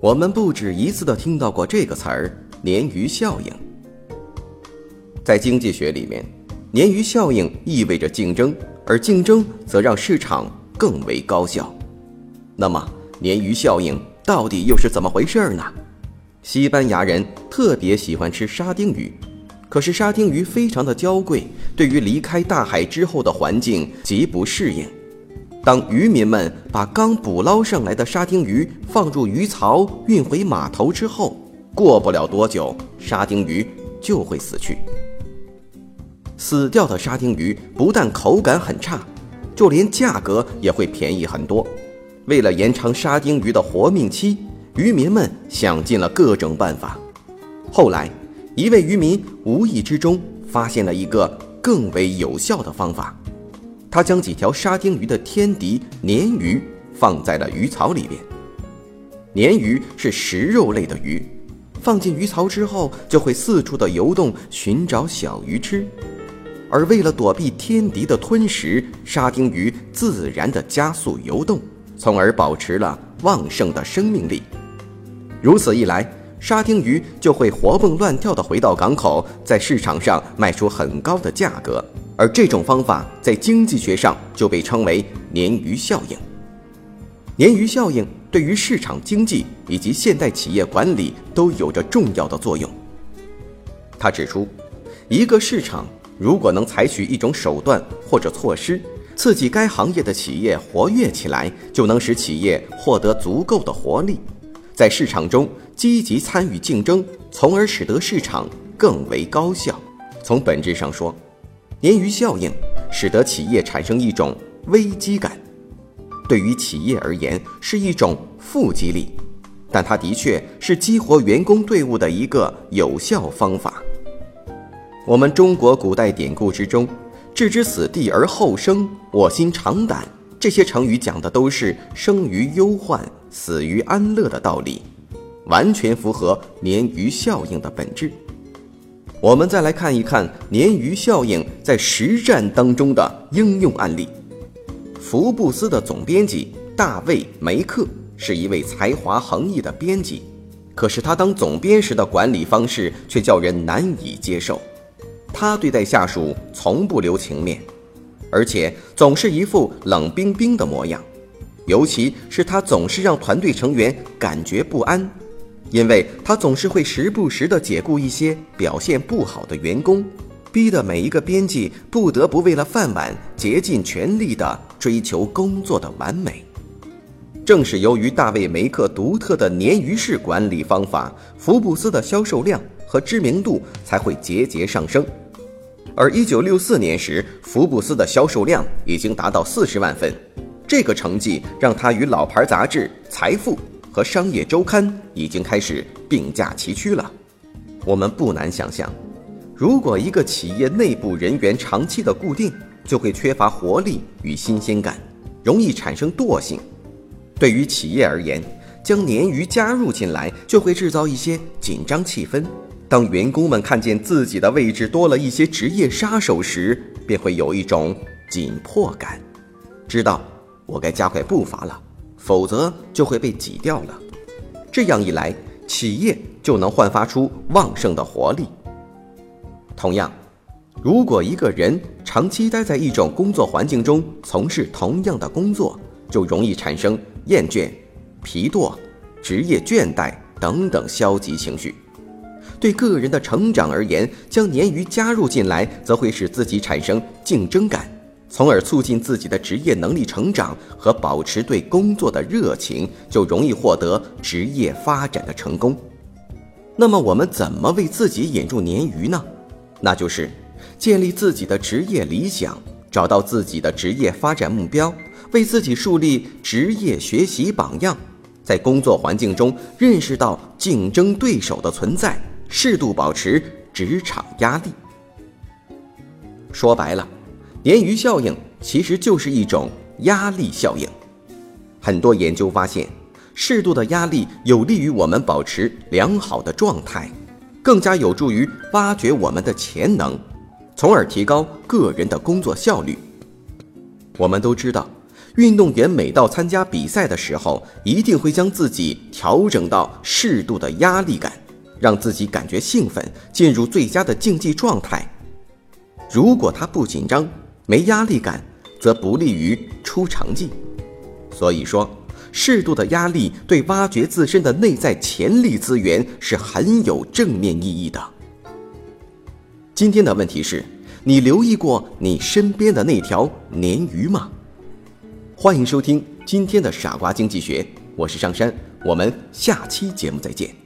我们不止一次的听到过这个词儿“鲶鱼效应”。在经济学里面，鲶鱼效应意味着竞争，而竞争则让市场更为高效。那么，鲶鱼效应到底又是怎么回事呢？西班牙人特别喜欢吃沙丁鱼，可是沙丁鱼非常的娇贵，对于离开大海之后的环境极不适应。当渔民们把刚捕捞上来的沙丁鱼放入鱼槽运回码头之后，过不了多久，沙丁鱼就会死去。死掉的沙丁鱼不但口感很差，就连价格也会便宜很多。为了延长沙丁鱼的活命期，渔民们想尽了各种办法。后来，一位渔民无意之中发现了一个更为有效的方法。他将几条沙丁鱼的天敌鲶鱼放在了鱼槽里边。鲶鱼是食肉类的鱼，放进鱼槽之后就会四处的游动，寻找小鱼吃。而为了躲避天敌的吞食，沙丁鱼自然的加速游动，从而保持了旺盛的生命力。如此一来，沙丁鱼就会活蹦乱跳的回到港口，在市场上卖出很高的价格。而这种方法在经济学上就被称为鲶鱼效应。鲶鱼效应对于市场经济以及现代企业管理都有着重要的作用。他指出，一个市场如果能采取一种手段或者措施，刺激该行业的企业活跃起来，就能使企业获得足够的活力，在市场中积极参与竞争，从而使得市场更为高效。从本质上说，鲶鱼效应使得企业产生一种危机感，对于企业而言是一种负激励，但它的确是激活员工队伍的一个有效方法。我们中国古代典故之中，“置之死地而后生，卧薪尝胆”这些成语讲的都是生于忧患，死于安乐的道理，完全符合鲶鱼效应的本质。我们再来看一看鲶鱼效应在实战当中的应用案例。福布斯的总编辑大卫·梅克是一位才华横溢的编辑，可是他当总编时的管理方式却叫人难以接受。他对待下属从不留情面，而且总是一副冷冰冰的模样，尤其是他总是让团队成员感觉不安。因为他总是会时不时地解雇一些表现不好的员工，逼得每一个编辑不得不为了饭碗竭尽全力地追求工作的完美。正是由于大卫·梅克独特的鲶鱼式管理方法，福布斯的销售量和知名度才会节节上升。而1964年时，福布斯的销售量已经达到40万份，这个成绩让他与老牌杂志《财富》。和商业周刊已经开始并驾齐驱了。我们不难想象，如果一个企业内部人员长期的固定，就会缺乏活力与新鲜感，容易产生惰性。对于企业而言，将鲶鱼加入进来，就会制造一些紧张气氛。当员工们看见自己的位置多了一些职业杀手时，便会有一种紧迫感，知道我该加快步伐了。否则就会被挤掉了。这样一来，企业就能焕发出旺盛的活力。同样，如果一个人长期待在一种工作环境中，从事同样的工作，就容易产生厌倦、疲惰、职业倦怠等等消极情绪。对个人的成长而言，将鲶鱼加入进来，则会使自己产生竞争感。从而促进自己的职业能力成长和保持对工作的热情，就容易获得职业发展的成功。那么，我们怎么为自己引入鲶鱼呢？那就是建立自己的职业理想，找到自己的职业发展目标，为自己树立职业学习榜样，在工作环境中认识到竞争对手的存在，适度保持职场压力。说白了，鲶鱼效应其实就是一种压力效应。很多研究发现，适度的压力有利于我们保持良好的状态，更加有助于挖掘我们的潜能，从而提高个人的工作效率。我们都知道，运动员每到参加比赛的时候，一定会将自己调整到适度的压力感，让自己感觉兴奋，进入最佳的竞技状态。如果他不紧张、没压力感，则不利于出成绩。所以说，适度的压力对挖掘自身的内在潜力资源是很有正面意义的。今天的问题是：你留意过你身边的那条鲶鱼吗？欢迎收听今天的傻瓜经济学，我是上山，我们下期节目再见。